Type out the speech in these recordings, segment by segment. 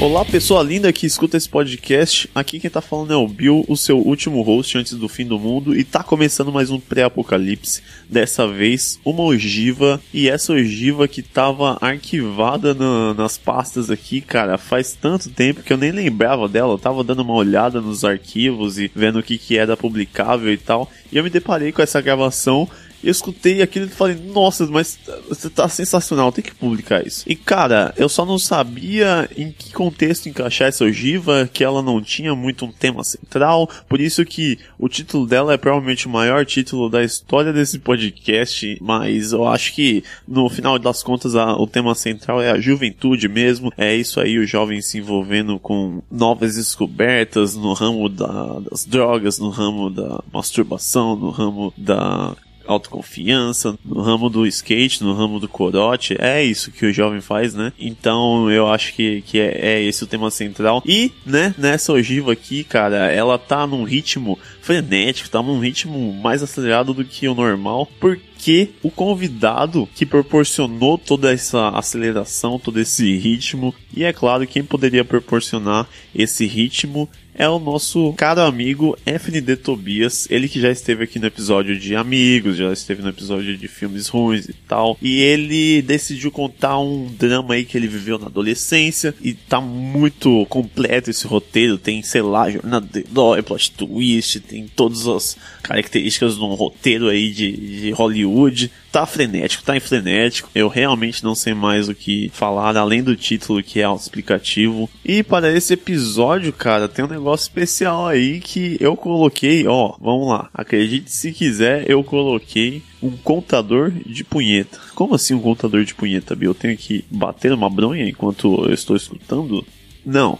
Olá, pessoa linda que escuta esse podcast. Aqui quem tá falando é o Bill, o seu último host antes do fim do mundo, e tá começando mais um pré-apocalipse. Dessa vez, uma ogiva, e essa ogiva que tava arquivada na, nas pastas aqui, cara, faz tanto tempo que eu nem lembrava dela. Eu tava dando uma olhada nos arquivos e vendo o que, que era publicável e tal, e eu me deparei com essa gravação eu escutei aquilo e falei, nossa, mas você tá sensacional, tem que publicar isso. E cara, eu só não sabia em que contexto encaixar essa ogiva, que ela não tinha muito um tema central, por isso que o título dela é provavelmente o maior título da história desse podcast, mas eu acho que no final das contas a, o tema central é a juventude mesmo, é isso aí, o jovem se envolvendo com novas descobertas no ramo da, das drogas, no ramo da masturbação, no ramo da autoconfiança, no ramo do skate, no ramo do corote. É isso que o jovem faz, né? Então eu acho que, que é, é esse o tema central. E, né, nessa ogiva aqui, cara, ela tá num ritmo frenético, tá num ritmo mais acelerado do que o normal, porque o convidado que proporcionou toda essa aceleração, todo esse ritmo, e é claro, quem poderia proporcionar esse ritmo é o nosso caro amigo FND Tobias, ele que já esteve aqui no episódio de Amigos, já esteve no episódio de filmes ruins e tal, e ele decidiu contar um drama aí que ele viveu na adolescência, e tá muito completo esse roteiro, tem, sei lá, jornada de herói, plot twist, tem todas as características de um roteiro aí de, de Hollywood, tá frenético, tá em frenético. Eu realmente não sei mais o que falar, além do título que é autoexplicativo. E para esse episódio, cara, tem um negócio especial aí que eu coloquei, ó, vamos lá. Acredite se quiser, eu coloquei um contador de punheta. Como assim um contador de punheta, Bill? Eu tenho que bater uma bronha enquanto eu estou escutando? Não.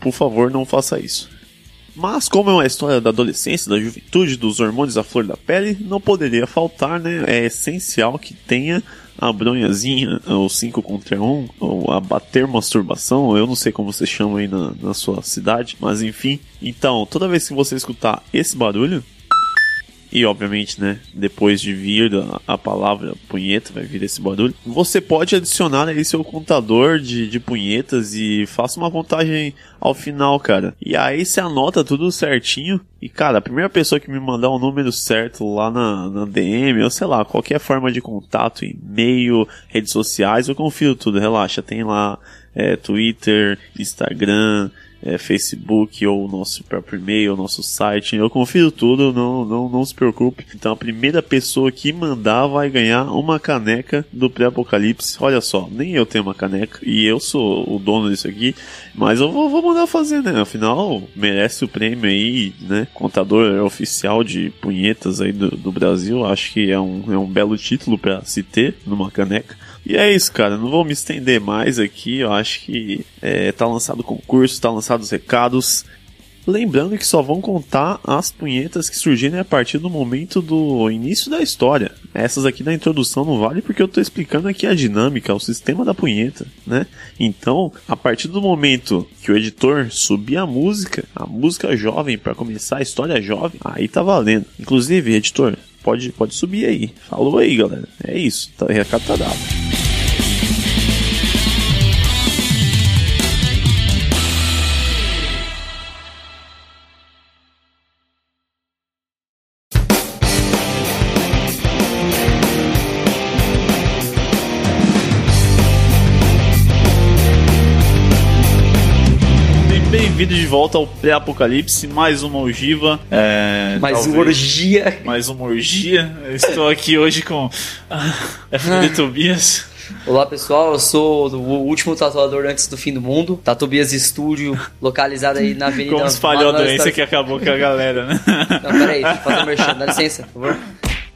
Por favor, não faça isso. Mas como é uma história da adolescência, da juventude, dos hormônios à flor da pele, não poderia faltar, né? É essencial que tenha a bronhazinha, ou 5 contra 1, um, ou a bater masturbação, eu não sei como você chama aí na, na sua cidade, mas enfim. Então, toda vez que você escutar esse barulho, e obviamente, né, depois de vir a, a, palavra punheta, vai vir esse barulho. Você pode adicionar aí seu contador de, de punhetas e faça uma contagem ao final, cara. E aí você anota tudo certinho. E cara, a primeira pessoa que me mandar o um número certo lá na, na DM, ou sei lá, qualquer forma de contato, e-mail, redes sociais, eu confio tudo, relaxa. Tem lá é, Twitter, Instagram, é, Facebook ou nosso próprio e-mail, nosso site. Eu confio tudo, não, não, não se preocupe. Então a primeira pessoa que mandar vai ganhar uma caneca do pré-apocalipse. Olha só, nem eu tenho uma caneca e eu sou o dono disso aqui, mas eu vou, vou mandar fazer, né? Afinal, merece o prêmio aí, né? Contador oficial de punhetas aí do, do Brasil. Acho que é um, é um belo título para se ter numa caneca. E é isso, cara. Não vou me estender mais aqui. Eu acho que é, tá lançado o concurso, tá lançado os recados. Lembrando que só vão contar as punhetas que surgirem a partir do momento do início da história. Essas aqui da introdução não vale porque eu tô explicando aqui a dinâmica, o sistema da punheta, né? Então, a partir do momento que o editor subir a música, a música jovem para começar a história jovem, aí tá valendo. Inclusive, editor, pode, pode subir aí. Falou aí, galera. É isso, tá, recado tá dado. Volta ao pré-apocalipse, mais uma ogiva. É, mais talvez, uma orgia. Mais uma orgia. Eu estou aqui hoje com a FD Tobias. Olá pessoal, eu sou o último tatuador antes do fim do mundo. Tatubias Studio, localizado aí na Avenida. Como espalhou a doença que acabou com a galera, né? Não, peraí, deixa eu fazer um merchan, dá licença, por favor.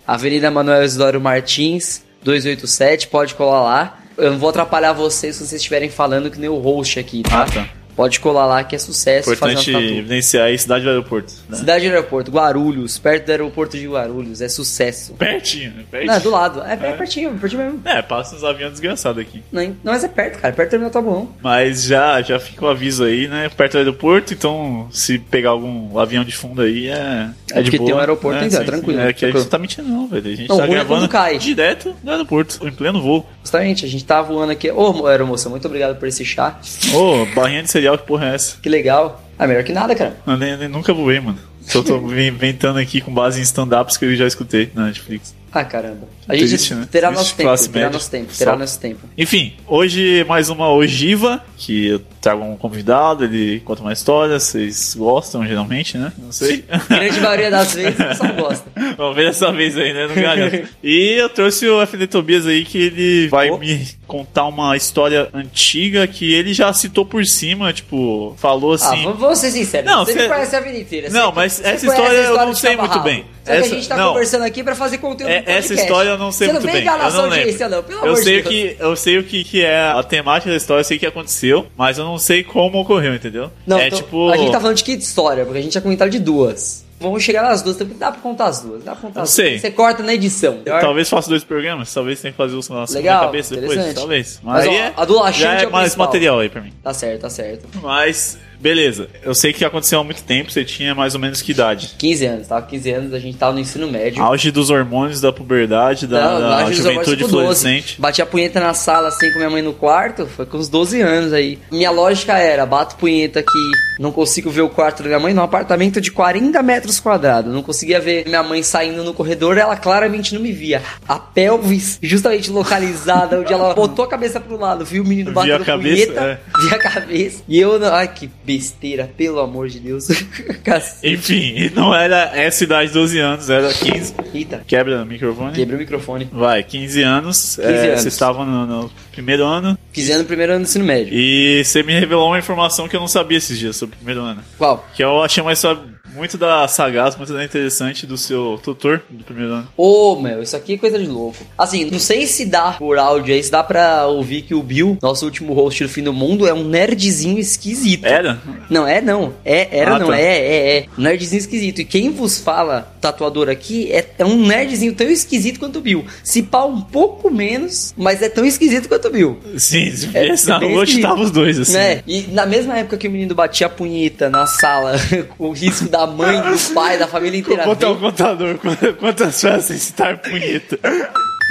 Avenida Manuel Isidoro Martins, 287, pode colar lá. Eu não vou atrapalhar vocês se vocês estiverem falando que nem o host aqui, tá? Ah, tá. Pode colar lá que é sucesso. Importante evidenciar aí cidade do aeroporto. né? Cidade do aeroporto, Guarulhos, perto do aeroporto de Guarulhos, é sucesso. Pertinho, né? Pertinho. Não, é do lado. É, é pertinho, pertinho mesmo. É, passa uns aviões desgraçados aqui. Não, não, mas é perto, cara. Perto do terminal Tabuão. Mas já, já fica o aviso aí, né? Perto do aeroporto, então se pegar algum avião de fundo aí é. É de porque boa, tem um aeroporto, né? então, é Sim, tranquilo, É que a gente não tá mentindo, não, velho. A gente Não, tá é gravando cai. direto do aeroporto, em pleno voo. Justamente, a gente tá voando aqui. Ô, aeromoça, muito obrigado por esse chá. Ô, barrinha de cereal, que porra é essa? Que legal. Ah, melhor que nada, cara. Eu nem, nem- nunca voei, mano. Só tô me inventando aqui com base em stand-ups que eu já escutei na Netflix. Ah, caramba. A gente Triste, né? terá nosso tempo, terá nosso tempo, terá Só. nosso tempo. Enfim, hoje mais uma ogiva, que eu trago um convidado, ele conta uma história, vocês gostam geralmente, né? Não sei. Grande maioria das vezes, pessoal gosta. Vamos ver dessa vez aí, né? Não garanto. e eu trouxe o FD Tobias aí que ele vai Oh. me contar uma história antiga que ele já citou por cima, tipo, falou Ah, assim. vamos vamos ser sinceros. Não, você cê- conhece a vida inteira. Não, mas essa história eu não sei muito bem. Só que Essa- a gente tá não. conversando aqui pra fazer conteúdo É, essa história eu não sei Você muito não vem bem. sua não lembro. audiência, não. Pelo Eu amor sei, de o Deus. que, eu sei o que, que é a temática da história, eu sei o que aconteceu, mas eu não sei como ocorreu, entendeu? Não, é então, tipo. a gente tá falando de que história? Porque a gente tinha comentado de duas. Vamos chegar nas duas, dá pra contar as duas. Dá pra contar as sei. duas. Você corta na edição. Talvez faça dois programas, talvez tenha que fazer isso na segunda Legal, cabeça depois, talvez. Mas, Mas, ó, é, a do laxante já é é o mais material aí pra mim. Tá certo, tá certo. Mas, beleza. Eu sei que aconteceu há muito tempo, você tinha mais ou menos que idade? 15 anos, tava 15 anos, a gente tava no ensino médio. Auge dos hormônios, da puberdade, da, Não, da juventude tipo 12. florescente. Bati a punheta na sala assim com minha mãe no quarto, foi com uns 12 anos aí. Minha lógica era, bato punheta aqui, não consigo ver o quarto da minha mãe num apartamento de 40 metros quadrados. Não conseguia ver minha mãe saindo no corredor, ela claramente não me via. A pelvis, justamente localizada, onde ela botou a cabeça pro lado, viu o menino Via batendo a cabeça, punheta, é. via a cabeça. E eu, ai que besteira, pelo amor de Deus. Enfim, e não era essa idade, 12 anos, era 15. Eita, Quebra o microfone. quebrei o microfone. Vai, 15 anos. 15 é, anos. Vocês estavam no, no primeiro ano. 15 anos no primeiro ano do ensino médio. E você me revelou uma informação que eu não sabia esses dias sobre o primeiro ano. Qual? Que eu achei uma história muito da sagaz, muito da interessante do seu tutor do primeiro ano. Ô, meu, isso aqui é coisa de louco. Assim, não sei se dá por áudio aí, se dá pra ouvir que o Bill, nosso último host do fim do mundo, é um nerdzinho esquisito. Era? Não, é não. É, era Ah, não, tá. é, é, é. Um nerdzinho esquisito. E quem vos fala, tatuador aqui, é, é um nerdzinho tão esquisito quanto o Bill. Se pá um pouco menos, mas é tão esquisito quanto o Bill. Sim, se É, bem rua, esquisito. tava os dois, assim. Né? E na mesma época que o menino batia a punheta na sala, com o risco da mãe, do pai, da família inteira Vou botar o contador, quantas- sem citar punheta.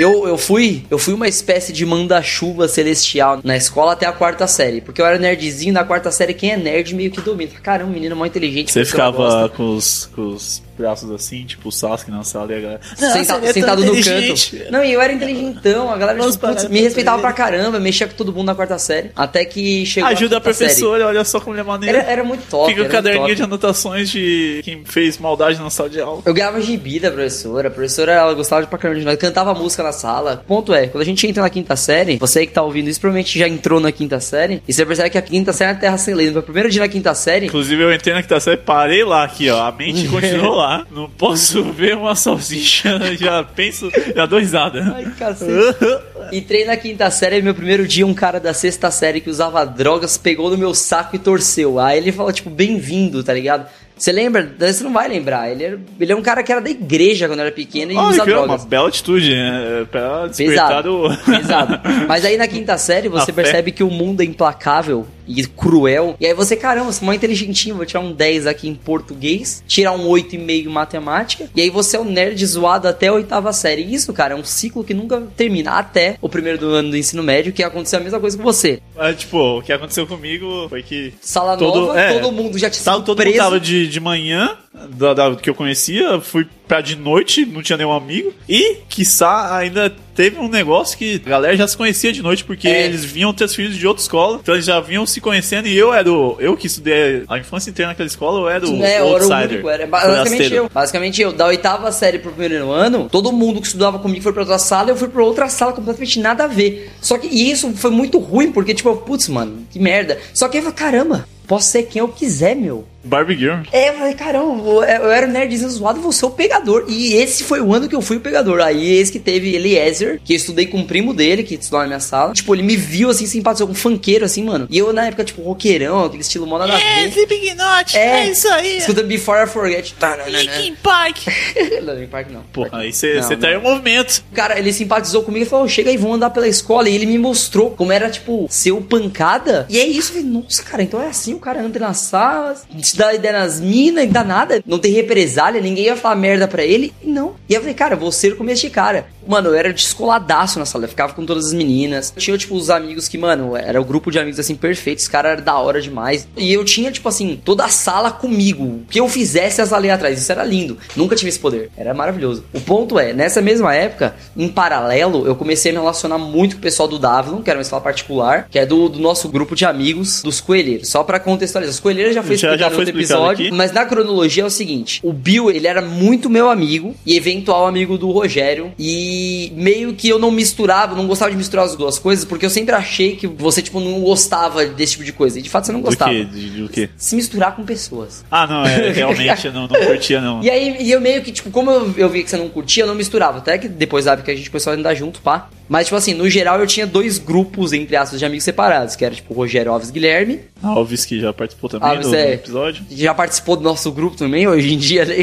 Eu, eu fui eu fui uma espécie de manda-chuva celestial na escola até a quarta série. Porque eu era nerdzinho, na quarta série quem é nerd meio que domina. Caramba, um menino mó inteligente. Você ficava com os, com os braços assim, tipo o Sasuke na sala e a galera. Senta- "Nossa, ele é sentado no inteligente." canto. Não, e eu era inteligentão, a galera Vamos tipo, putz, me respeitava pra caramba, mexia com todo mundo na quarta série. Até que chegou Ajuda a série. professora, olha só como ele é maneiro. Era, era muito top. Fica o muito caderninho de anotações de quem fez maldade na sala de aula. Eu ganhava gibi da professora. A professora, ela gostava de pra caramba de nós. Cantava música na sala. Ponto é, quando a gente entra na quinta série, você que tá ouvindo isso provavelmente já entrou na quinta série. E você percebe que a quinta série é a terra sem lei. No meu primeiro dia na quinta série, Inclusive eu entrei na quinta série, parei lá aqui, ó. A mente continuou lá. Não posso ver uma salsicha, já penso, já dou risada. Ai, cacete. Entrei na quinta série, meu primeiro dia, um cara da sexta série que usava drogas pegou no meu saco e torceu. Aí ele falou, tipo, bem-vindo, tá ligado? Você lembra? Você não vai lembrar. Ele, era, ele é um cara que era da igreja quando era pequeno e Olha, usa é uma drogas. bela atitude, né? Pra despertar Pesado, o... pesado. Mas aí na quinta série você A fé. percebe que o mundo é implacável e cruel. E aí você, caramba, você é mó inteligentinho, vou tirar um 10 aqui em português, tirar um 8,5 em matemática. E aí você é um nerd zoado até a oitava série. E isso, cara, é um ciclo que nunca termina. Até o primeiro do ano do ensino médio, que aconteceu a mesma coisa com você. Mas, tipo, o que aconteceu comigo foi que... Sala Todo- nova, é, todo mundo já te sido todo preso. mundo tava de, de manhã, da, da- que eu conhecia, fui pra de noite, não tinha nenhum amigo. E, quiçá, ainda teve um negócio que a galera já se conhecia de noite, porque É. eles vinham ter filhos de outra escola, então eles já vinham se conhecendo, e eu era o... Eu que estudei a infância inteira naquela escola, eu era o É, outsider. era basicamente eu. Basicamente eu. Da oitava série pro primeiro ano, todo mundo que estudava comigo foi pra outra sala, eu fui pra outra sala completamente nada a ver. Só que e isso foi muito ruim, porque tipo, putz, mano, que merda. Só que aí eu falei, caramba, posso ser quem eu quiser, meu. Barbie Girl. É, eu falei, caramba, eu era o nerdzinho zoado, você é o pegador. E esse foi o ano que eu fui o pegador. Aí esse que teve Eliezer, que eu estudei com o primo dele, que estudou na minha sala. Tipo, ele me viu assim, simpatizou com um funkeiro, assim, mano. E eu, na época, tipo, roqueirão, aquele estilo moda da É, Sleeping Knot, é, isso aí. Escuta Before I Forget. Tá, não, não, Linkin Park. não. Linkin Park não. Pô, aí você tá em movimento. Cara, ele simpatizou comigo e falou: chega aí, vamos andar pela escola. E ele me mostrou como era, tipo, ser o pancada. E é isso, eu falei, nossa, cara, então é assim, o cara anda nas salas, te dá ideia nas minas, e dá nada, não tem represália, ninguém ia falar merda pra ele. E não. E eu falei, cara, vou ser como este cara. Mano, eu era descoladaço na sala, eu ficava com todas as meninas. Tinha, tipo, os amigos que, mano, era o grupo de amigos assim, perfeitos, os caras eram da hora demais. E eu tinha, tipo assim, toda a sala comigo. O que eu fizesse, as ali atrás. Isso era lindo. Nunca tive esse poder. Era maravilhoso. O ponto é, nessa mesma época, em paralelo, eu comecei a me relacionar muito com o pessoal do Davlon, que era uma escola particular, que é do, do nosso grupo de amigos dos coelheiros. Só pra contextualizar, os coelheiros já foi Já- já foi outro episódio, aqui. mas na cronologia é o seguinte: o Bill, ele era muito meu amigo e eventual amigo do Rogério. E meio que eu não misturava, não gostava de misturar as duas coisas, porque eu sempre achei que você, tipo, não gostava desse tipo de coisa. E de fato você não Do gostava. quê? De- Do quê? Se misturar com pessoas. Ah, não, é, realmente eu não, não curtia, não. E aí, e eu meio que, tipo, como eu, eu vi que você não curtia, eu não misturava. Até que depois, sabe, que a gente começou a andar junto, pá. Mas, tipo assim, no geral eu tinha dois grupos, entre aspas, de amigos separados, que era, tipo, Rogério Alves Guilherme. Alves que já participou também Alves do, é. episódio. Já participou do nosso grupo também, hoje em dia, né?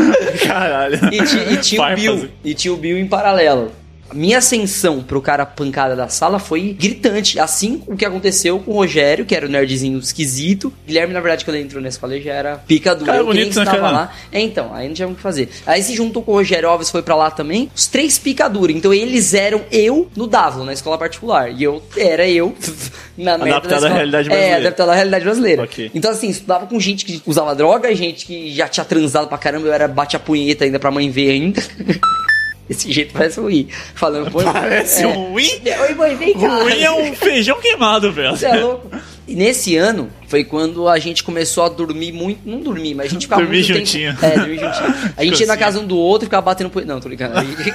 Caralho. E, e tinha o. Bill. E tinha o Bill em paralelo. Minha ascensão pro cara pancada da sala foi gritante. Assim o que aconteceu com o Rogério, que era o nerdzinho esquisito. Guilherme, na verdade, quando ele entrou na escola, ele já era pica dura. Cara Eu quem bonito, né, estava lá. É, então, aí não tinha o que fazer. Aí se juntou com o Rogério Alves, foi pra lá também. Os três pica dura. Então eles eram eu no Davlo, na escola particular. E eu era eu na merda Adaptado da à realidade É, brasileira. adaptado à realidade brasileira. Ok. Então, assim, estudava com gente que usava droga, gente que já tinha transado pra caramba, eu era bate a punheta ainda pra mãe ver ainda. Esse jeito parece ruim. Falando, pô. Parece é. ruim. Oi, mãe, vem cá. Ruim é um feijão queimado, velho. Você é louco? E nesse ano foi quando a gente começou a dormir muito. Não dormir, mas a gente ficava Dormir muito juntinho. tempo. É, dormir juntinho. A gente ia na casa um do outro e ficava batendo punheta. Não, tô ligando. A gente,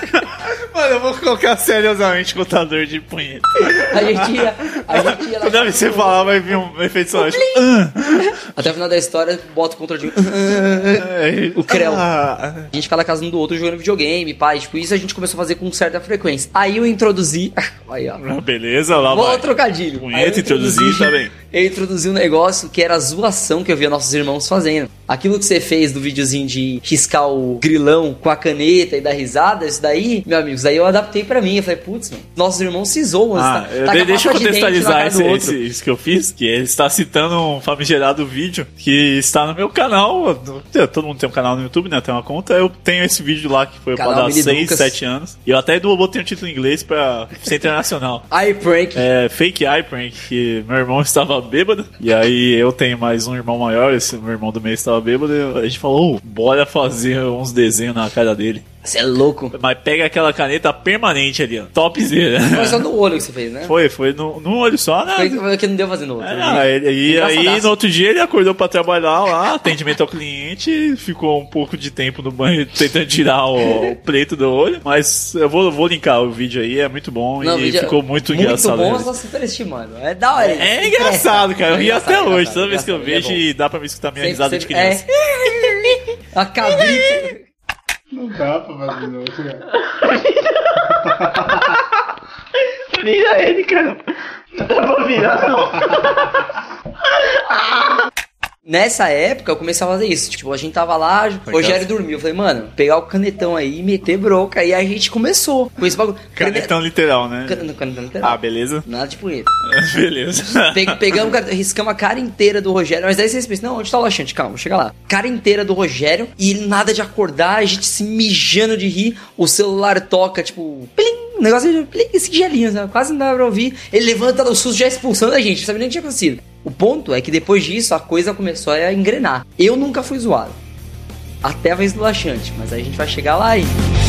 Mano, eu vou colocar seriosamente contador de punheta. a gente ia. A gente ia Toda casa vez que você falar, vai vir um efeito sonoro. tipo, Até o final da história, bota o controlinho. "Ah". O Creu. Ah, A gente ficava na casa um do outro jogando videogame, pai. Tipo, isso a gente começou a fazer com certa frequência. Aí eu introduzi. Aí, ó. beleza, lá Vou vai. trocadilho. Punheta, Aí introduzi- introduzir, tá bem. Eu introduzi um negócio que era a zoação que eu via nossos irmãos fazendo. Aquilo que você fez do videozinho de riscar o grilão com a caneta e dar risada, isso daí, meu amigo, isso daí eu adaptei pra mim. Eu falei, putz, nossos irmãos se zoam. Ah, tá- de- deixa eu de contextualizar cara esse, esse- isso que eu fiz, que ele está citando um famigerado vídeo que está no meu canal. Todo mundo tem um canal no YouTube, né? Tem uma conta. Eu tenho esse vídeo lá que foi para dar Mini 6, Lucas. 7 anos. E eu até botei um título em inglês pra ser internacional. Eye prank. É, fake eye prank, que meu irmão estava bêbado, e aí eu tenho mais um irmão maior, esse meu irmão do meio estava bêbado, e a gente falou, "Ô, bora fazer uns desenhos na cara dele. Você é louco. Mas pega aquela caneta permanente ali, ó, topzera. Foi só no olho que você fez, né? Foi, foi no, num olho só, né? Foi foi que não deu fazer no outro. É, ele- e aí no outro dia ele acordou pra trabalhar lá, atendimento ao cliente, ficou um pouco de tempo no banho tentando tirar o, o preto do olho, mas eu vou, vou linkar o vídeo aí, é muito bom Não, e é ficou muito, muito engraçado. bom, mesmo. só superestimando. É da hora. É engraçado, cara. Eu É ri até hoje. Toda vez que eu vejo é dá pra me escutar minha Sempre- risada de criança. É. A cabrita. Não dá pra fazer não, cara. Vira ele, cara. Não dá pra virar, não. Nessa época eu comecei a fazer isso. Tipo, a gente tava lá, o Rogério dormiu. Eu falei, mano, pegar o canetão aí e meter broca. E a gente começou com esse bagulho. Canetão literal, né? Cane- Canetão literal. Ah, beleza. Nada de punheta. Beleza. Pe- pegamos, riscamos a cara inteira do Rogério. Mas daí vocês pensam, não, onde tá o laxante? Calma, chega lá. Cara inteira do Rogério e nada de acordar, a gente se mijando de rir. O celular toca, tipo, plim, um negócio de plim, esse gelinho, quase não dá pra ouvir. Ele levanta do susto já expulsando a gente, não sabe nem o que tinha acontecido. O ponto é que depois disso a coisa começou a engrenar. Eu nunca fui zoado. Até a vez do laxante, mas aí a gente vai chegar lá ainda.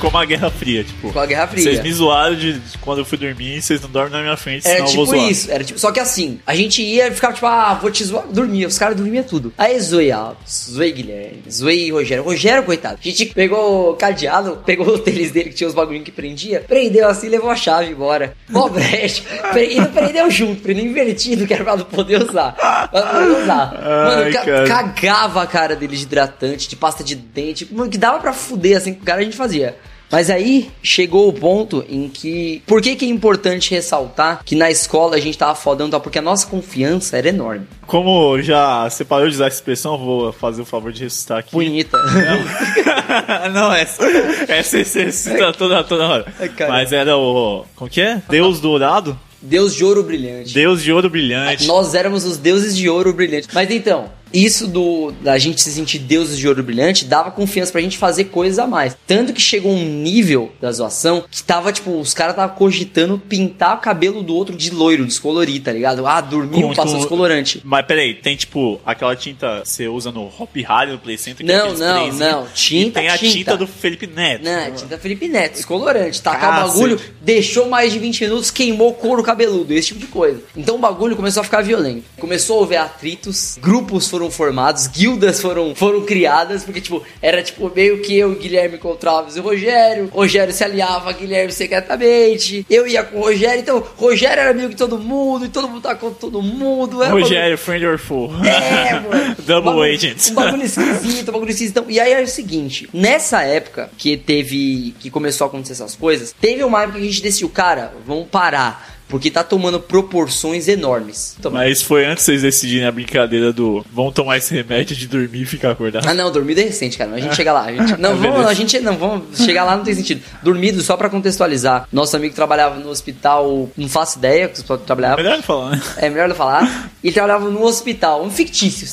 Como a Guerra Fria, tipo. Com a Guerra Fria. Vocês me zoaram de de quando eu fui dormir, vocês não dormem na minha frente, senão Era eu vou tipo zoar. isso, era tipo, só que assim, a gente ia e ficava tipo, ah, vou te zoar, dormia, os caras dormiam tudo. Aí zoei Alves, zoei Guilherme, zoei Rogério. Rogério, coitado, a gente pegou o cadeado, pegou o tênis dele que tinha os bagulhinhos que prendia, prendeu assim e levou a chave embora. Mó brecha. E não prendeu junto, prendeu invertido, que era pra não poder usar. Pra não usar. Mano, Ai, ca- cara. cagava a cara dele de hidratante, de pasta de dente, que dava pra fuder assim com o cara a gente fazia. Mas aí chegou o ponto em que. Por que, que é importante ressaltar que na escola a gente tava tal? Porque a nossa confiança era enorme. Como já você parou de usar essa expressão, eu vou fazer o favor de ressuscitar aqui. Punheta. não, essa, essa você cita toda, toda hora. Mas era o. Como que é? Deus dourado? Deus de ouro brilhante. Deus de ouro brilhante. Nós éramos os deuses de ouro brilhante. Mas então, isso do da gente se sentir deuses de ouro brilhante dava confiança pra gente fazer coisas a mais. Tanto que chegou um nível da zoação que tava, tipo, os caras tava cogitando pintar o cabelo do outro de loiro, descolorir, tá ligado? Ah, dormiu, Com- passou com- descolorante. Mas peraí, tem tipo aquela tinta que você usa no Hop Harry, no Play Center? que é Não, não, três, não. Tinta, E tem a tinta. tinta do Felipe Neto. Não, é tinta Felipe Neto, descolorante. Tacar o Cacete. bagulho, deixou mais de 20 minutos, queimou o couro cabeludo, esse tipo de coisa. Então o bagulho começou a ficar violento. Começou a haver atritos, grupos foram formados, guildas foram, foram criadas, porque, tipo, era tipo meio que eu, Guilherme contra Alves e o Rogério. Rogério se aliava a Guilherme secretamente. Eu ia com o Rogério, então Rogério era amigo de todo mundo, e todo mundo tá com todo mundo. Era um bagulho- Rogério, friend or fool. é, mano. Double bagulho- agent. Um bagulho esquisito, um bagulho esquisito. Então, e aí é o seguinte, nessa época que teve, que começou a acontecer essas coisas, teve uma época que a gente decidiu, cara, vamos parar. Porque tá tomando proporções enormes. Toma. Mas foi antes vocês decidirem a brincadeira do vamos tomar esse remédio de dormir e ficar acordado. Ah, não, dormido é recente, cara. A gente chega lá. A gente, não, vamos, Beleza. a gente não, vamos chegar lá não tem sentido. Dormido, só pra contextualizar. Nosso amigo trabalhava no hospital, não faço ideia que você trabalhava. Melhor não falar, né? É melhor não falar. Ele trabalhava no hospital, um fictício.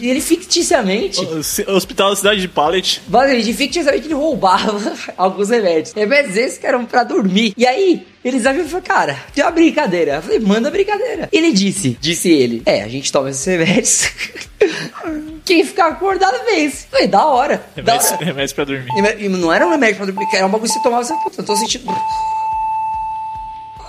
Ele ficticiamente O Hospital da Cidade de Pallet. Basicamente, ficticiamente ele roubava alguns remédios. Remédios esses que eram pra dormir. E aí, eles abriram e falaram, cara, tem uma brincadeira. Eu falei, manda brincadeira. Ele disse, disse ele, é, a gente toma esses remédios. Quem ficar acordado vence. Falei, da hora. Da Remédios, hora. remédios pra dormir. E não era um remédio pra dormir, era um bagulho que você tomava, você, puta, tô sentindo...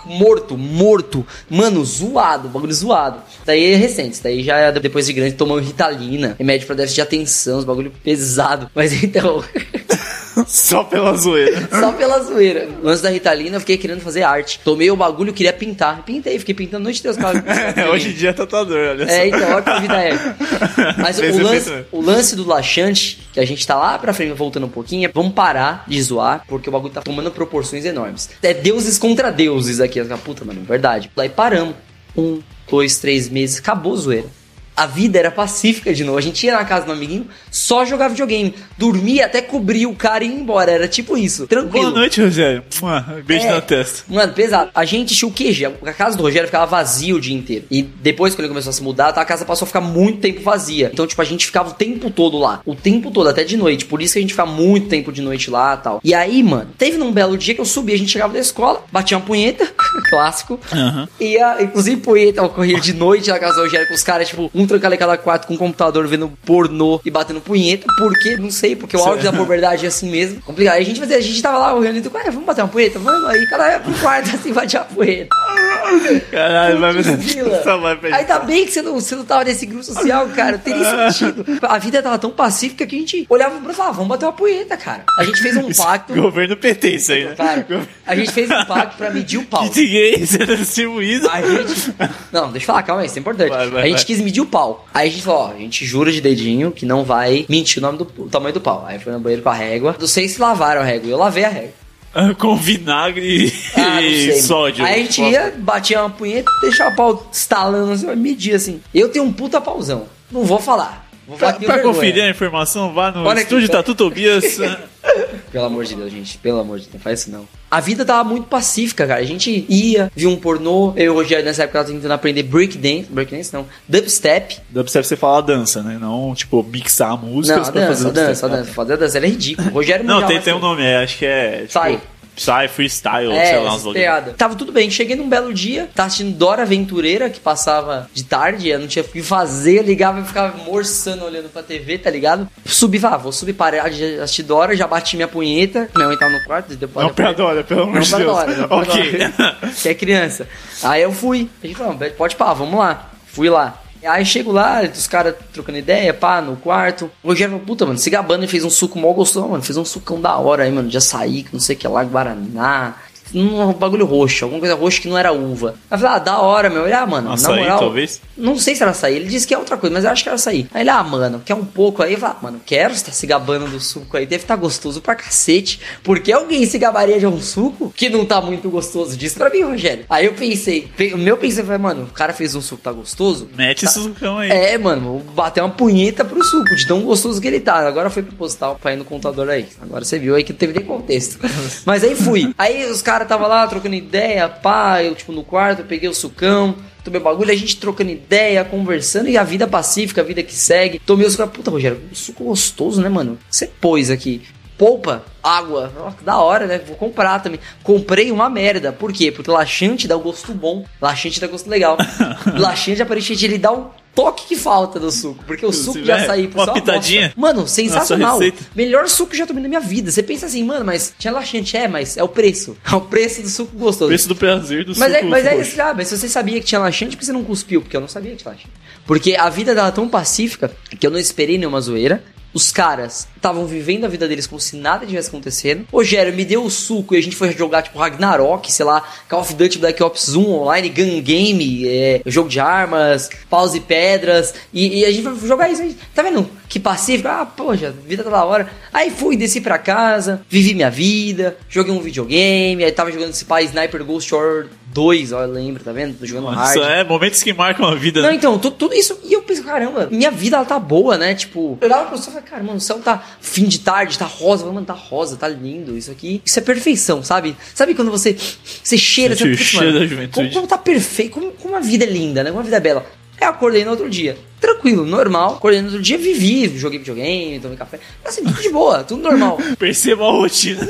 Morto, morto. Mano, zoado, bagulho zoado. Isso daí é recente, isso daí já é depois de grande, tomando Ritalina, remédio pra déficit de atenção, os bagulho pesado. Mas então... Só pela zoeira. Só pela zoeira. No lance da Ritalina, eu fiquei querendo fazer arte. Tomei o bagulho, queria pintar. Pintei, fiquei pintando noite de Deus. cara. Hoje em dia é tatuador, olha só. É, então, olha que a vida é. Mas o lance, o lance do laxante, que a gente tá lá pra frente, voltando um pouquinho, é vamos parar de zoar, porque o bagulho tá tomando proporções enormes. É deuses contra deuses aqui. essa Puta, mano, verdade. Daí paramos. Um, dois, três meses, acabou a zoeira. A vida era pacífica de novo. A gente ia na casa do amiguinho, só jogava videogame. Dormia até cobrir o cara e ir embora. Era tipo isso. Tranquilo. Boa noite, Rogério. Beijo É. na testa. Mano, pesado. A gente tinha o QG. A casa do Rogério ficava vazia o dia inteiro. E depois, quando ele começou a se mudar, a casa passou a ficar muito tempo vazia. Então, tipo, a gente ficava o tempo todo lá. O tempo todo, até de noite. Por isso que a gente ficava muito tempo de noite lá e tal. E aí, mano, teve num belo dia que eu subi, a gente chegava da escola, batia uma punheta, clássico. Aham. E, a, inclusive, punheta ocorria de noite na casa do Rogério com os caras, tipo, um trancado em cada quarto com um computador vendo pornô e batendo punheta. Por quê? Não sei, porque o auge da puberdade é assim mesmo. Complicado. Aí a gente fazia, a gente tava lá reunido, ué, vamos bater uma punheta? Vamos aí, cada ia pro quarto assim, batia a punheta. Caralho, vai me Ainda bem que você não, você não tava nesse grupo social, cara. Teria sentido. A vida tava tão pacífica que a gente olhava pro e falava, vamos bater uma punheta, cara. A gente fez um pacto. Governo PT, isso aí, né? Cara, a gente fez um pacto pra medir o pau. Kit gay sendo distribuído. A gente. Não, deixa eu falar, calma aí, isso é importante. Vai, vai, a gente vai. quis medir o pau. Aí a gente falou, ó, a gente jura de dedinho que não vai mentir o nome do o tamanho do pau. Aí foi no banheiro com a régua. Não sei se lavaram a régua. Eu lavei a régua. Com vinagre Ah, e sódio. Aí a gente ia, batia uma punheta, deixava o pau estalando assim, media assim. Eu tenho um puta pauzão. Não vou falar. Vou Pra, pra conferir a informação, vá no Olha aqui, estúdio tá? Tatu Tobias. Pelo amor de Deus, gente. Pelo amor de Deus, não faz isso não. A vida tava muito pacífica, cara. A gente ia, via um pornô. Eu e o Rogério nessa época tava tentando aprender breakdance. Breakdance não. Dubstep. Dubstep você fala dança, né? Não, tipo, mixar músicas Não, a pra dança, fazer a dança, a dança. Fazer a dança era ridículo. O Rogério Não, tem, tem um nome, é, acho que é. Tipo, Sai. Sai freestyle, É, sei lá, uns piadas. Tava tudo bem. Cheguei num belo dia, tava assistindo Dora Aventureira, que passava de tarde, eu não tinha o que fazer, eu ligava e ficava morçando olhando pra TV, tá ligado? Subi, vá, vou subir parar de assistir Dora, já bati minha punheta, minha mãe tava no quarto, depois Não, pra Dora, pelo amor não de pra Deus. Dora, não pra Ok. Dora, que é criança. Aí eu fui, a gente falou, pode pá, vamos lá. Fui lá. Aí chego lá, os caras trocando ideia, pá, no quarto. O Rogério puta, mano, se gabando e fez um suco mó gostoso, mano. Fez um sucão da hora aí, mano, de açaí, que não sei o que lá, Guaraná. Um bagulho roxo, alguma coisa roxa que não era uva. Aí eu falei, ah, da hora, meu. Ele, ah, mano, Açaí, na moral. talvez? Não sei se era açaí. Ele disse que é outra coisa, mas eu acho que era açaí. Aí ele, ah, mano, quer um pouco aí? Eu falei, ah, mano, quero, você tá se gabando do suco aí. Deve estar gostoso pra cacete. Porque alguém se gabaria de um suco que não tá muito gostoso. Diz pra mim, Rogério. Aí eu pensei, pe- o meu pensei foi, mano, o cara fez um suco que tá gostoso. Mete esse sucão aí. É, mano, vou bater uma punheta pro suco, de tão gostoso que ele tá. Agora foi proposital pra ir no contador aí. Agora você viu aí que não teve nem contexto. Mas aí fui. Aí os caras tava lá trocando ideia, pá, eu tipo no quarto, peguei o sucão. Tomei o bagulho, a gente trocando ideia, conversando e a vida pacífica, a vida que segue. Tomei os caras, puta, Rogério, suco gostoso, né, mano? O Você pôs aqui. Polpa, água, que da hora, né? Vou comprar também. Comprei uma merda. Por quê? Porque laxante dá um gosto bom. Laxante dá gosto legal. laxante, aparentemente, ele dá um toque que falta do suco. Porque o suco Se de tiver açaí por uma só pitadinha bosta. Mano, sensacional. Melhor suco que já tomei na minha vida. Você pensa assim, mano, mas tinha laxante. É, mas é o preço. É o preço do suco gostoso. Preço do prazer do Mas é, suco mas é isso, já, mas se você sabia que tinha laxante, por que você não cuspiu? Porque eu não sabia que tinha laxante. Porque a vida dela é tão pacífica que eu não esperei nenhuma zoeira. Os caras estavam vivendo a vida deles como se nada tivesse acontecendo. Rogério me deu o suco e a gente foi jogar, tipo, Ragnarok, sei lá, Call of Duty Black Ops 1 online, Gun Game, é, jogo de armas, paus e pedras. E, e a gente foi jogar isso aí. Tá vendo? Que pacífico. Ah, poxa, vida tá da hora. Aí fui, desci pra casa, vivi minha vida, joguei um videogame, aí tava jogando esse pai Sniper Ghost War 2, ó, eu lembro, tá vendo? Tô jogando hard. Isso é momentos que marcam a vida. Não, né? então, tu- tudo isso. E eu penso, caramba, minha vida ela tá boa, né? Tipo, eu olhava pro céu e falei, cara, mano, o céu tá fim de tarde, tá rosa. Mano, tá rosa, tá lindo. Isso aqui. Isso é perfeição, sabe? Sabe quando você. Você cheira, Sente você o "Putz, cheiro mano, da juventude." Como, como tá perfeito, como, como a vida é linda, né? Como a vida é bela. Aí eu acordei no outro dia. Tranquilo, normal. Acordei no outro dia, vivi, joguei videogame, tomei café. Assim, tudo de boa, tudo normal. Perceba a rotina.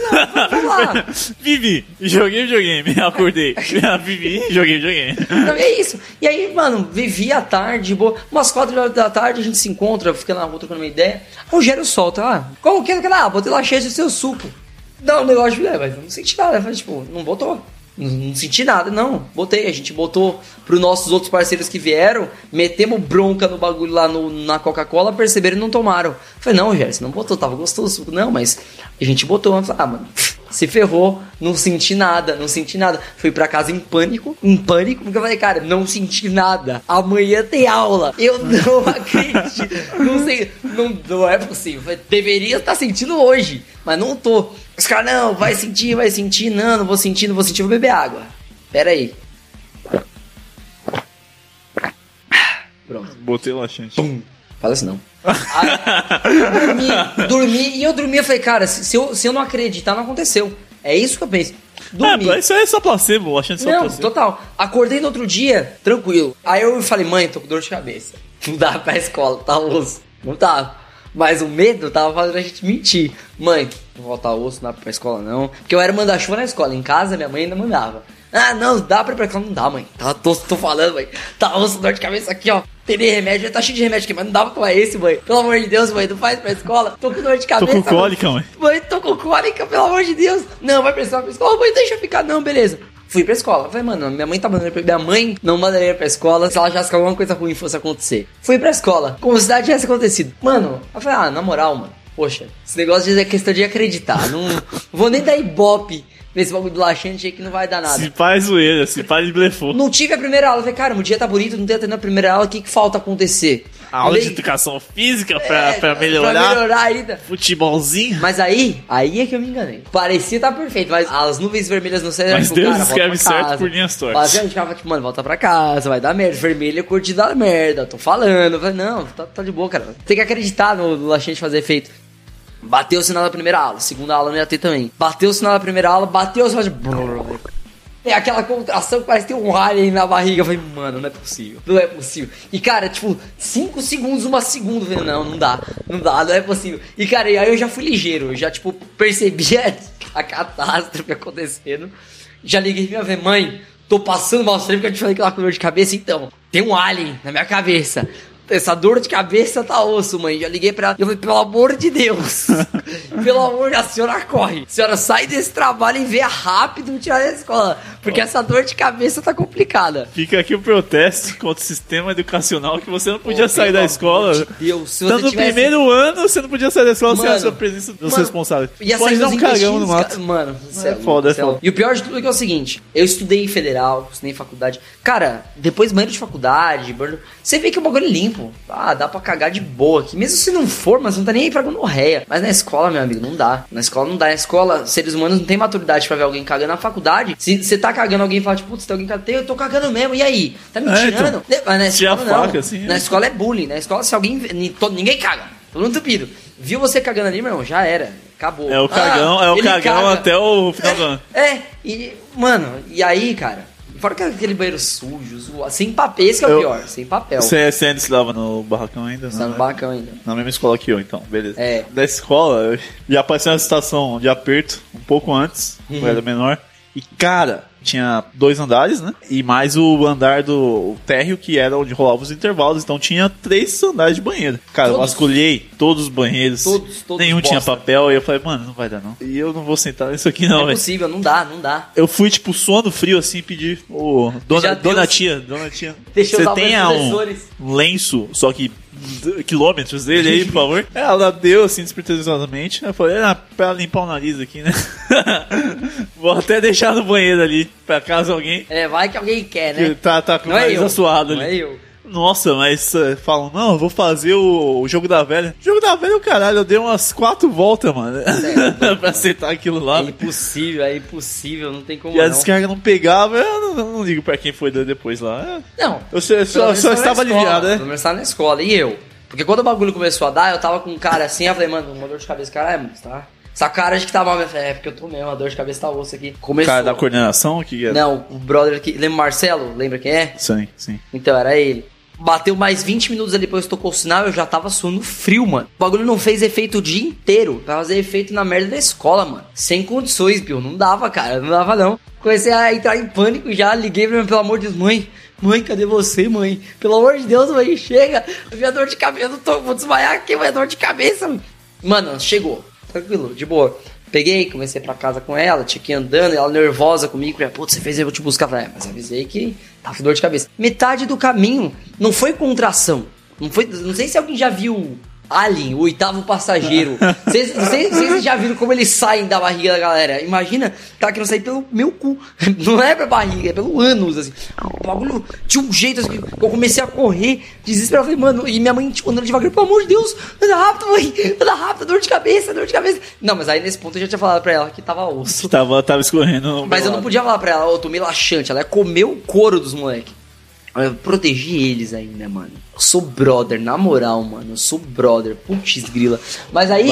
vamos lá. Vivi, joguei videogame, acordei. Vivi, joguei videogame. Não, é isso. E aí, mano, vivi a tarde, boa. Umas quatro horas da tarde a gente se encontra, fica na rua trocando uma ideia. Rogério solta lá. Como que é que lá? Botei lá cheio do seu suco. Dá um negócio, é, mas não senti nada. Falei, tipo, não botou. Não, senti nada, não. Botei. A gente botou pros nossos outros parceiros que vieram, metemos bronca no bagulho lá no, na Coca-Cola, perceberam e não tomaram. Falei, não, Rogério, você não botou, tava gostoso. Não, mas a gente botou. Eu falei, ah, mano, se ferrou, não senti nada, não senti nada. Fui pra casa em pânico, em pânico, porque eu falei, cara, não senti nada. Amanhã tem aula. Eu não acredito. Não sei, não, não é possível. Falei, Deveria estar sentindo hoje, mas não tô. Os caras, não, vai sentir, vai sentir, não, não vou sentir, não vou sentir, vou beber água. Pera aí. Pronto. Botei laxante. Fala assim não. Aí, eu dormi, dormi, e eu dormi, eu falei, cara, se, eu, se eu não acreditar, não aconteceu. É isso que eu penso. Dormi. É, isso é só placebo, laxante é só Não, placebo. total. Acordei no outro dia, tranquilo. Aí eu falei, mãe, tô com dor de cabeça. Não dá pra escola, tá osso. Não tava. Mas o medo tava fazendo a gente mentir. Mãe, não voltar osso, não dá pra escola não. Porque eu era mandar-chuva na escola. Em casa, minha mãe ainda mandava. Ah, não, dá pra ir pra escola. Não dá, mãe. Tá, tô, tô falando, mãe. Tá osso, dor de cabeça aqui, ó. Tem nem remédio, tá cheio de remédio aqui, mas não dá pra tomar esse, mãe. Pelo amor de Deus, mãe, não faz pra escola. Tô com dor de Tô cabeça. com cólica, mãe. Mãe, tô com cólica, pelo amor de Deus. Não, vai precisar pra escola. Mãe, deixa eu ficar. Não, beleza. Fui pra escola. Falei, mano, minha mãe tá mandando pra... Minha mãe não mandaria pra escola se ela achasse que alguma coisa ruim fosse acontecer. Fui pra escola. Como se nada tivesse acontecido. Mano, eu falei, ah, na moral, mano. Poxa, esse negócio é questão de acreditar. Não vou nem dar ibope nesse bagulho do laxante aí que não vai dar nada. Se é zoeira, se ele blefou. Não tive a primeira aula. Falei, cara, o dia tá bonito, não tem tendo a primeira aula. O que, que falta acontecer? A aula de educação física pra, É, pra melhorar. Pra melhorar ainda. Futebolzinho. Mas aí, aí é que eu me enganei. Parecia estar perfeito, mas as nuvens vermelhas no céu. Mas tipo, Deus cara, escreve certo casa. por linhas tortas. Mas a gente ficava tipo, mano, volta pra casa, vai dar merda. Vermelho é cor de dar merda, tô falando. Eu falei, não, tá, tá de boa, cara. Tem que acreditar no, no laxante fazer efeito. Bateu o sinal da primeira aula, segunda aula não ia ter também. Bateu o sinal da primeira aula, bateu o sinal de. É aquela contração que parece tem um alien na barriga. Eu falei, mano, não é possível. Não é possível. E, cara, tipo, 5 segundos, uma segunda. Eu falei, não, não dá. Não dá, não é possível. E, cara, aí eu já fui ligeiro. Eu já, tipo, percebia a catástrofe acontecendo. Já liguei pra minha mãe, tô passando mal sempre que eu te falei que ela com dor de cabeça, então. Tem um alien na minha cabeça. Essa dor de cabeça tá osso, mãe. Já liguei pra ela. Eu falei, pelo amor de Deus. pelo amor a senhora corre. A senhora sai desse trabalho e vê rápido tirar da escola. Porque essa dor de cabeça tá complicada. Fica aqui o protesto contra o sistema educacional que você não podia sair da escola. de Deus, se você no tivesse- primeiro ano, você não podia sair da escola sem a Mano, sua presença dos mano, responsáveis. Ia Pode dar um cagão no mato. Mano, É foda, é cê louco. foda. E o pior de tudo é é o seguinte: eu estudei em federal, estudei em faculdade. Cara, depois banheiro de faculdade, banheiro... você vê que o bagulho é limpo. Ah, dá pra cagar de boa aqui. Mesmo se não for, mas não tá nem aí pra gonorreia. Mas na escola, meu amigo, não dá. Na escola não dá. Na escola, seres humanos não tem maturidade pra ver alguém cagando. Na faculdade, se você tá cagando, alguém fala, tipo, putz, tem alguém cagando. Eu tô cagando mesmo, e aí? Tá me É, tirando? então. Mas na escola, não. faca, assim, Na é. escola é bullying. Na escola, se alguém. Ninguém caga. Todo mundo tupido. Viu você cagando ali, meu irmão? Já era. Acabou. É o cagão, Ah, é o cagão caga. até o final do ano. É, e, mano, e aí, cara, fora que aquele banheiro sujo, zoado, sem papel, esse que é o Eu- pior, sem papel. Você, você ainda estudava no barracão ainda? Você tá no né? bacão ainda. Na mesma escola que eu, então, beleza. É. Da escola, já apareceu uma situação de aperto um pouco antes, Uhum. eu era menor. E, cara, tinha dois andares, né? E mais o andar do térreo, que era onde rolavam os intervalos. Então tinha três andares de banheiro. Cara, eu Todos? vasculhei todos os banheiros. Todos, todos Nenhum tinha bosta. papel. E eu falei, mano, não vai dar não. E eu não vou sentar nisso aqui não, Não é possível, não dá, não dá. Eu fui, tipo, suando frio assim, pedir. Ô, dona, dona tia, dona tia. Deixa eu Você tem meus um, lenço, só que quilômetros dele aí, por favor? Ela deu assim, despretensiosamente. Eu falei, ah, pra limpar o nariz aqui, né? Vou até deixar no banheiro ali, pra caso alguém É, vai que alguém quer, que né? tá, tá com o Não é nariz eu. assuado Não ali. é eu. Nossa, mas uh, falam, não, eu vou fazer o, o jogo da velha. Jogo da velha, o caralho, eu dei umas quatro voltas, mano, pra acertar aquilo lá. É impossível, é impossível, não tem como E a não. descarga não pegava, eu não, não ligo pra quem foi depois lá. É, Não, Eu só, só, estava aliviado, né? Pelo menos tava na escola. E eu? Porque quando o bagulho começou a dar, eu tava com um cara assim, eu falei, mano, uma dor de cabeça, caralho, mano, tá? Essa cara de que tá mal, eu falei, é, porque eu tô mesmo, a dor de cabeça tá osso aqui. O Começou. cara da coordenação, que é? Não, o brother aqui, lembra o Marcelo? Lembra quem é? Sim, sim. Então, era ele. Bateu mais 20 minutos ali depois tocou o sinal, eu já tava suando frio, mano. O bagulho não fez efeito o dia inteiro. Pra fazer efeito na merda da escola, mano. Sem condições, Bill. Não dava, cara. Não dava, não. Comecei a entrar em pânico já liguei pra mim, pelo amor de Deus, mãe. Mãe, cadê você, mãe? Pelo amor de Deus, mãe, chega. Minha dor de cabeça, eu tô, vou desmaiar aqui, minha dor de cabeça. mãe. Mano, chegou. Tranquilo, de boa. Peguei, comecei pra casa com ela, tinha que ir andando, ela nervosa comigo. Falei, putz, você fez, eu vou te buscar. Falei, é, mas avisei que tava com dor de cabeça. Metade do caminho não foi contração. Não, foi, não sei se alguém já viu Alien, o oitavo passageiro. Vocês já viram como eles saem da barriga da galera? Imagina, tá querendo sair pelo meu cu. Não é pra barriga, é pelo ânus, assim. O bagulho de um jeito assim. que Eu comecei a correr, desesperado. Falei, mano, e minha mãe, tipo, andando devagar, pelo amor de Deus, anda rápido, mãe, anda rápido, dor de cabeça, dor de cabeça. Não, mas aí nesse ponto eu já tinha falado pra ela que tava osso. Tava, tava escorrendo. Mas eu não lado. podia falar pra ela, ô, eu tomei laxante. Ela ia comer o couro dos moleques. Eu protegi eles ainda, mano. Eu sou brother, na moral, mano. Eu sou brother. Putz, grila. Mas aí,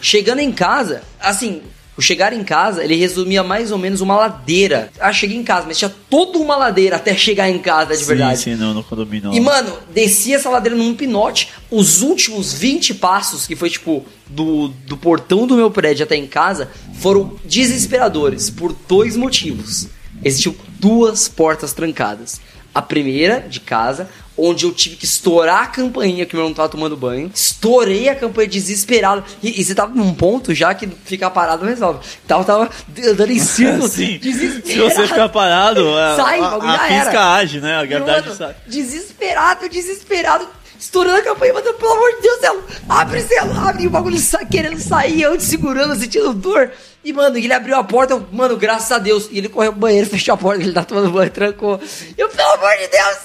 chegando em casa, assim, o chegar em casa, ele resumia mais ou menos uma ladeira. Ah, cheguei em casa, mas tinha toda uma ladeira até chegar em casa de sim, verdade. Sim, não, no condomínio. E, mano, desci essa ladeira num pinote. Os últimos 20 passos, que foi tipo do, do portão do meu prédio até em casa, foram desesperadores por dois motivos. Existiam duas portas trancadas. A primeira, de casa, onde eu tive que estourar a campainha que meu irmão tava tomando banho. Estourei a campainha desesperado. E, e você tava num ponto já que ficar parado não resolve. Tava, tava andando em círculo. Sim. desesperado. Se você ficar parado, a, Sai, a, a já física era. age, né? A gravidade sai. Desesperado, desesperado. Estourando a campanha, mandando, pelo amor de Deus, Celo, abre, Celo, abre. E o bagulho sa querendo sair, eu te segurando, sentindo dor. E, mano, ele abriu a porta, eu, mano, graças a Deus. E ele correu pro banheiro, fechou a porta, ele tá tomando banho, trancou. Eu, pelo amor de Deus,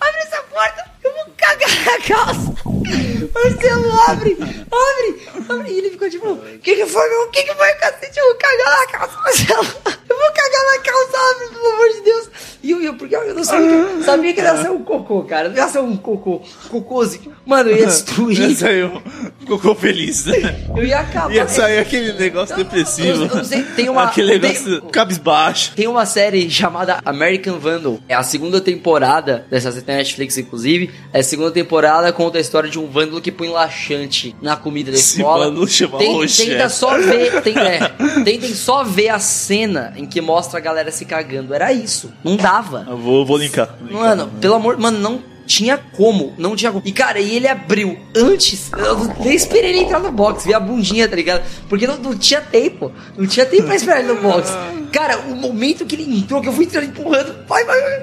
abre essa porta, eu vou cagar na calça. Marcelo, abre, abre, abre. E ele ficou tipo, o que que foi, meu? O que que foi, cacete? Eu vou cagar na calça, Marcelo. Eu vou cagar na calça, abre, pelo amor de Deus. E eu, eu porque eu não sabia, que- sabia que ia ser um cocô, cara. Não ia ser um cocô, cocôzinho. Mano, eu ia destruir. Esse aí, um ficou feliz, né? Eu ia acabar. Ia sair aquele negócio depressivo. eu- eu sei, tem uma- Aquele tem- negócio cabisbaixo. Tem uma série chamada American Vandal. É a segunda temporada dessa série tem Netflix, inclusive. É a segunda temporada conta a história de um vândalo que põe laxante na comida da Esse escola. vândalo chama Tem-. Tenta só ver. Tem, é, tentem só ver a cena em que mostra a galera se cagando. Era isso. Não dava. Eu vou, vou linkar. vou linkar. Mano, pelo amor. Mano, não tinha como. Não tinha como. E cara, e ele abriu antes. Eu nem esperei ele entrar no box, vi a bundinha, tá ligado? Porque não, não tinha tempo. Não tinha tempo pra esperar ele no box. Cara, o momento que ele entrou, que eu fui entrando empurrando. Vai, vai, vai.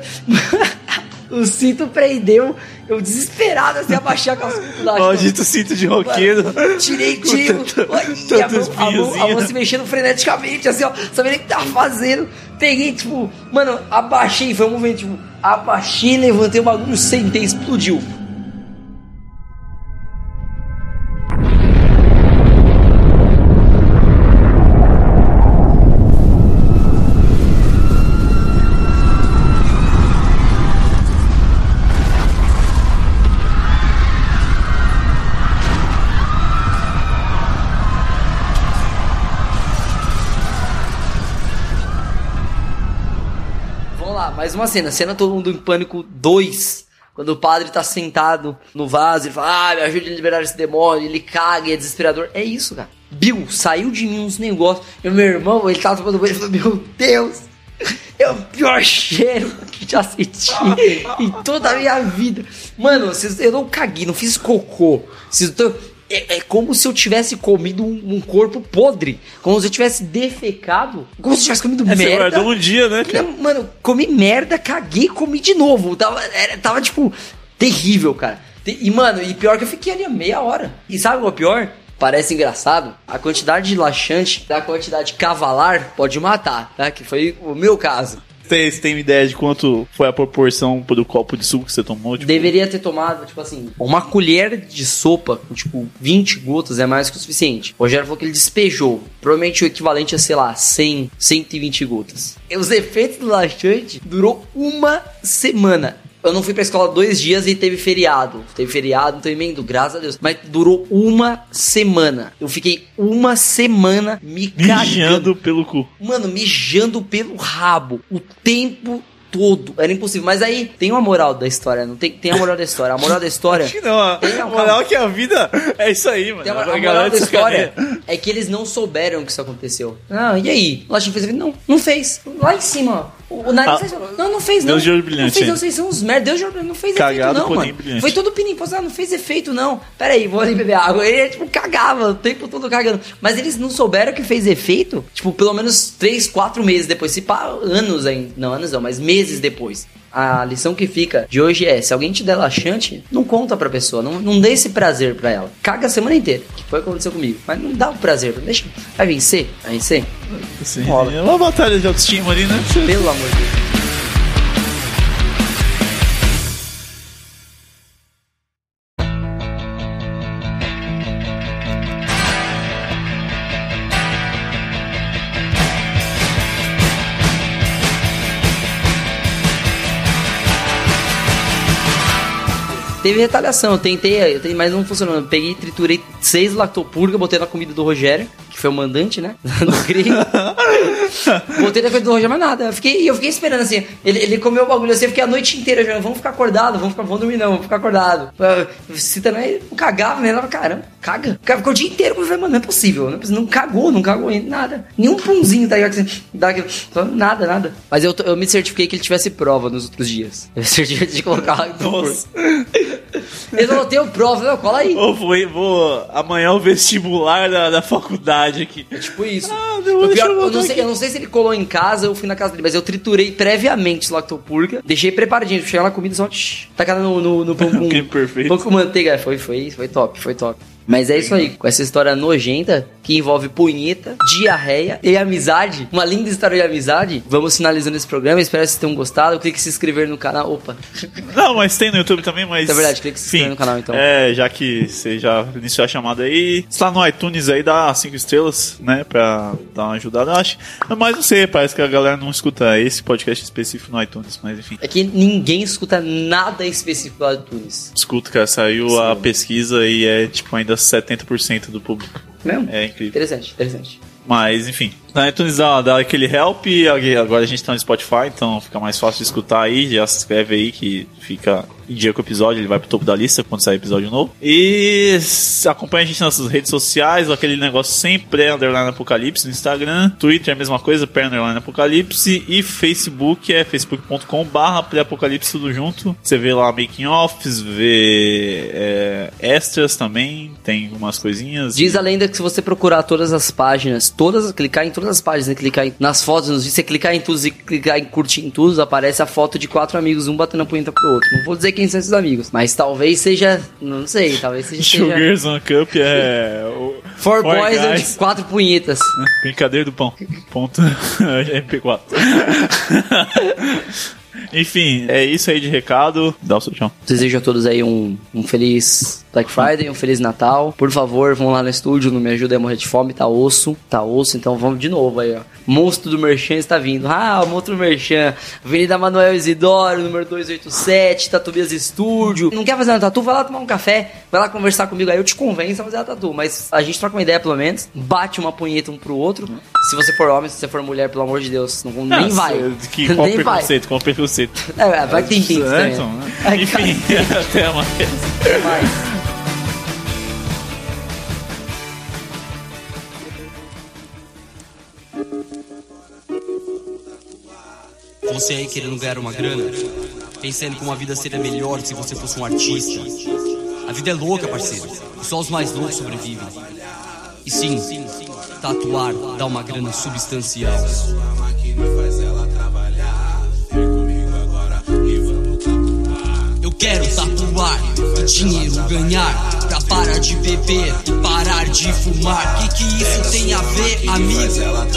O cinto prendeu. Eu desesperado assim, abaixei a calça do lado. Maldito cinto de roqueiro. Tirei, tirei. Com e a mão, a, mão, a mão se mexendo freneticamente, assim, ó. Sabendo o que tava fazendo. Peguei, tipo, mano, abaixei. Foi um momento, tipo, abaixei, levantei o bagulho, sentei, explodiu. Uma cena. Cena todo mundo em pânico 2. Quando o padre tá sentado no vaso e fala, ah, me ajude a liberar esse demônio, ele caga e é desesperador. É isso, cara. Bill, saiu de mim uns negócios. E meu irmão, ele tava tomando banho e falou, meu Deus, é o pior cheiro que já senti em toda a minha vida. Mano, eu não caguei, não fiz cocô. É, é como se eu tivesse comido um, um corpo podre. Como se eu tivesse defecado. Como se eu tivesse comido É, você merda. guardou um dia, né, cara? Mano, comi merda, caguei, comi de novo. Tava, era- tava tipo, terrível, cara. E, mano, e pior que eu fiquei ali a meia hora. E sabe o é pior? Parece engraçado. A quantidade de laxante da quantidade cavalar pode matar, tá? Que foi o meu caso. Tem, você tem uma ideia de quanto foi a proporção pro copo de suco que você tomou? Tipo, Deveria ter tomado, tipo assim, uma colher de sopa tipo, 20 gotas é mais que o suficiente. O Rogério falou que ele despejou. Provavelmente o equivalente a, sei lá, 100, 120 gotas. E os efeitos do laxante durou uma semana. Eu não fui pra escola dois dias e teve feriado. Teve feriado, não teve emendo, graças a Deus. Mas durou uma semana. Eu fiquei uma semana me cagando. mijando pelo cu. Mano, mijando pelo rabo o tempo todo. Era impossível. Mas aí tem uma moral da história, não tem? Tem a moral da história. A moral da história. Acho que não, a Tem, não, moral calma. é que a vida é isso aí, mano. Tem A a galera moral da história é que eles não souberam que isso aconteceu. Ah, e aí? O Latinho fez efeito? Não, não fez. Lá em cima, ó. O, nariz Ah, fez. Não, não fez, não. Deus de olho brilhante Não fez, não. Vocês são uns merda. Deus de olho brilhante. Não fez Cagado, efeito, não, mano. brilhante. Foi todo pininho. Ah, não fez efeito, não. Pera aí, vou ali beber água. Ele, tipo, cagava o tempo todo cagando. Mas eles não souberam que fez efeito, tipo, pelo menos 3, 4 meses depois. Se pá, anos ainda. Não, anos não, mas meses depois. A lição que fica de hoje é: se alguém te der laxante, não conta pra pessoa, não, não dê esse prazer pra ela. Caga a semana inteira, que foi o que aconteceu comigo. Mas não dá o prazer, deixa. Vai vencer? Vai vencer? Sim, é uma batalha de autoestima ali, né? Pelo amor de Deus. Teve retaliação, eu tentei, eu tentei, mas não funcionou. Eu peguei, triturei seis lactopurga, botei na comida do Rogério, que foi o mandante, né? Gringo. botei na comida do Rogério, mas nada. Eu fiquei, eu fiquei esperando assim. Ele, ele comeu o bagulho assim, eu fiquei a noite inteira já. Vamos ficar acordado, vamos ficar, vamos dormir não, vamos ficar acordado. Se também não cagava, né? Ela caramba, caga. Ficou o dia inteiro. Eu falei, mano, não é possível. Não, é possível. não cagou, não cagou nada. Nenhum punzinho, tá ligado? Dá aquele- Nada, nada. Mas eu, eu me certifiquei que ele tivesse prova nos outros dias. Eu me certifiquei de colocar. Nossa. Ele falou, tenho prova, não, cola aí. Vou, vou amanhã o vestibular da, da faculdade aqui. É tipo isso. Ah, deu- O deixa pior, eu eu, não sei, eu não sei se ele colou em casa ou fui na casa dele, mas eu triturei previamente o lactopurga. Deixei preparadinho. Chegar na comida só. Tacar no, no, no pão com. Perfeito. Pão com manteiga. Foi, foi, foi top, foi top. Mas é isso aí, com essa história nojenta que envolve punheta, diarreia e amizade, uma linda história de amizade. Vamos finalizando esse programa, espero que vocês tenham gostado. Clique em se inscrever no canal. Opa, Não, mas tem no YouTube também, mas. É verdade, clica em se inscrever no canal, então. É, já que você já iniciou a chamada aí, está no iTunes aí, dá cinco estrelas, né? Pra dar uma ajudada, eu acho. Mas não sei, parece que a galera não escuta esse podcast específico no iTunes, mas enfim. É que ninguém escuta nada específico do iTunes. Escuta, cara, saiu Sim. a pesquisa e é tipo ainda 70% do público. Mesmo? É incrível. Interessante, interessante. Mas, enfim. Na iTunes dá, dá aquele help, agora a gente tá no Spotify, então fica mais fácil de escutar aí. Já se inscreve aí que fica em dia com o episódio, ele vai pro topo da lista quando sair episódio novo. E acompanha a gente nas redes sociais, aquele negócio sempre é Underline Apocalipse no Instagram, Twitter é a mesma coisa, pré Underline Apocalipse, e Facebook é facebook.com barra Apocalipse tudo junto. Você vê lá making offs, vê é, extras também, tem algumas coisinhas. Diz a lenda que se você procurar todas as páginas, todas, clicar em todas as páginas, né, clicar em, nas fotos, nos vídeos, você clicar em tudo e clicar em curtir em tudo, aparece a foto de quatro amigos, um batendo a punheta pro outro. Não vou dizer que 1.500 amigos. Mas talvez seja. Não sei, talvez seja. Sugars seja... on Cup é. o... Four Boy Boys guys. quatro punhetas. Brincadeira do pão. Ponto. MP4. Enfim, é isso aí de recado. Dá o seu tchau. Desejo a todos aí um, um feliz Black Friday, um feliz Natal. Por favor, vão lá no estúdio, não me ajuda a morrer de fome, tá osso, tá osso, então vamos de novo aí, ó. Monstro do Merchan está vindo. Ah, o monstro do Merchan. Avenida Manuel Isidoro, número 287, Tatubias Estúdio. Não quer fazer uma tatu? Vai lá tomar um café, vai lá conversar comigo aí, eu te convenço a fazer a tatu. Mas a gente troca uma ideia pelo menos, bate uma punheta um pro outro. Se você for homem, se você for mulher, pelo amor de Deus, não, nem Ah, vai. Que, qual nem vai. preconceito? Qual preconceito? É, vai que tem pinto É, também. então, né? Enfim, até mais. Vai. Você aí querendo ganhar uma grana, pensando como a vida seria melhor se você fosse um artista. A vida é louca, parceiro. Só os mais loucos sobrevivem. E sim, tatuar dá uma grana substancial. Quero tatuar e dinheiro ganhar Pra parar de beber e parar de fumar Que que isso tem a ver, amigo? Sei lá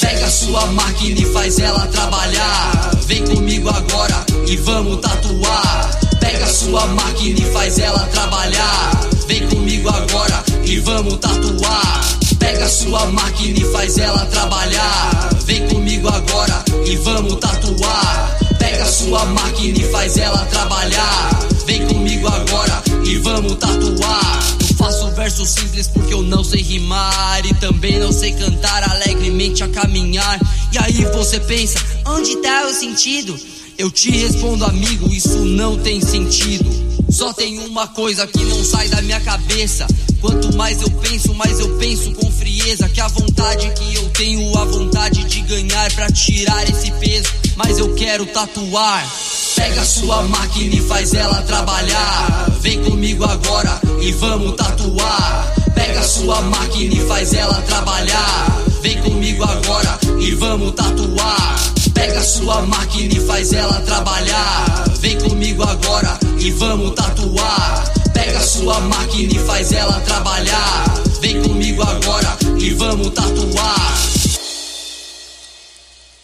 Pega sua máquina e faz ela trabalhar. Vem comigo agora e vamos tatuar. Pega sua máquina e faz ela trabalhar. Vem comigo agora e vamos tatuar. Pega sua máquina e faz ela trabalhar. Vem comigo agora e vamos tatuar. Pega sua máquina e faz ela trabalhar. Vem comigo agora e vamos tatuar. Eu faço verso simples porque eu não sei rimar e também não sei cantar alegremente a caminhar. E aí você pensa, onde tá o sentido? Eu te respondo, amigo, isso não tem sentido. Só tem uma coisa que não sai da minha cabeça. Quanto mais eu penso, mais eu penso com frieza. Que a vontade que eu tenho, a vontade de ganhar pra tirar esse peso. Mas eu quero tatuar. Pega sua máquina e faz ela trabalhar. Vem comigo agora e vamos tatuar. Pega sua máquina e faz ela trabalhar. Vem comigo agora e vamos tatuar. Pega sua máquina e faz ela trabalhar. Vem comigo agora e vamos tatuar. Pega sua máquina e faz ela trabalhar. Vem comigo agora e vamos tatuar.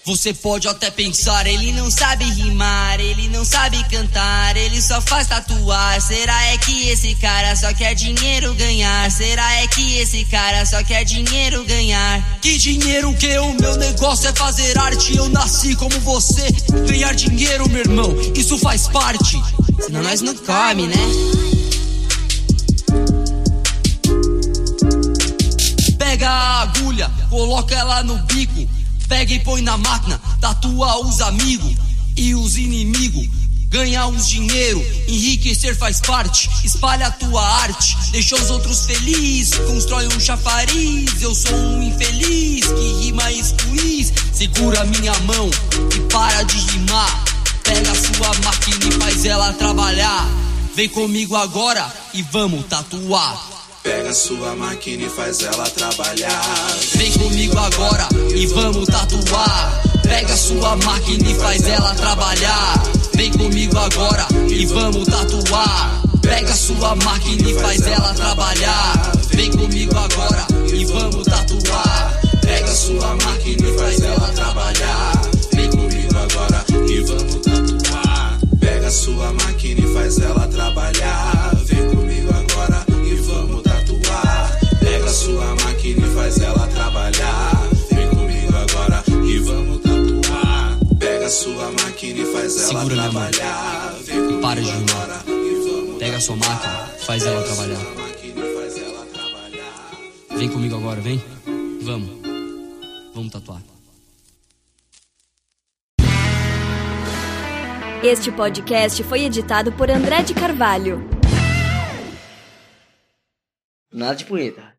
Você pode até pensar, ele não sabe rimar, ele não sabe cantar, ele só faz tatuar. Será é que esse cara só quer dinheiro ganhar? Será é que esse cara só quer dinheiro ganhar? Que dinheiro que o meu negócio é fazer arte, eu nasci como você. Ganhar dinheiro, meu irmão, isso faz parte. Senão nós não come, né? Pega a agulha, coloca ela no bico. Pega e põe na máquina, tatua os amigos e os inimigos. Ganhar uns dinheiro, enriquecer faz parte. Espalha a tua arte, deixa os outros felizes. Constrói um chafariz. Eu sou um infeliz que rima e squeeze. Segura minha mão e para de rimar. Pega sua máquina e faz ela trabalhar. Vem comigo agora e vamos tatuar. Pega sua máquina e faz ela trabalhar. Vem comigo agora e vamos tatuar. Pega sua máquina e faz ela trabalhar. Vem comigo agora e vamos tatuar. Pega sua máquina e faz ela trabalhar. Vem comigo agora e vamos tatuar. Pega sua máquina e faz ela trabalhar. Pega sua máquina e faz ela trabalhar. Vem comigo agora e vamos tatuar. Pega sua máquina e faz ela trabalhar. Vem comigo agora e vamos tatuar. Pega sua máquina e faz ela Segura trabalhar. Vem comigo Para de agora e vamos Pega sua máquina, faz ela trabalhar. Vem comigo agora, vem. Vamos. Vamos tatuar. Este podcast foi editado por André de Carvalho. Nada de punheta.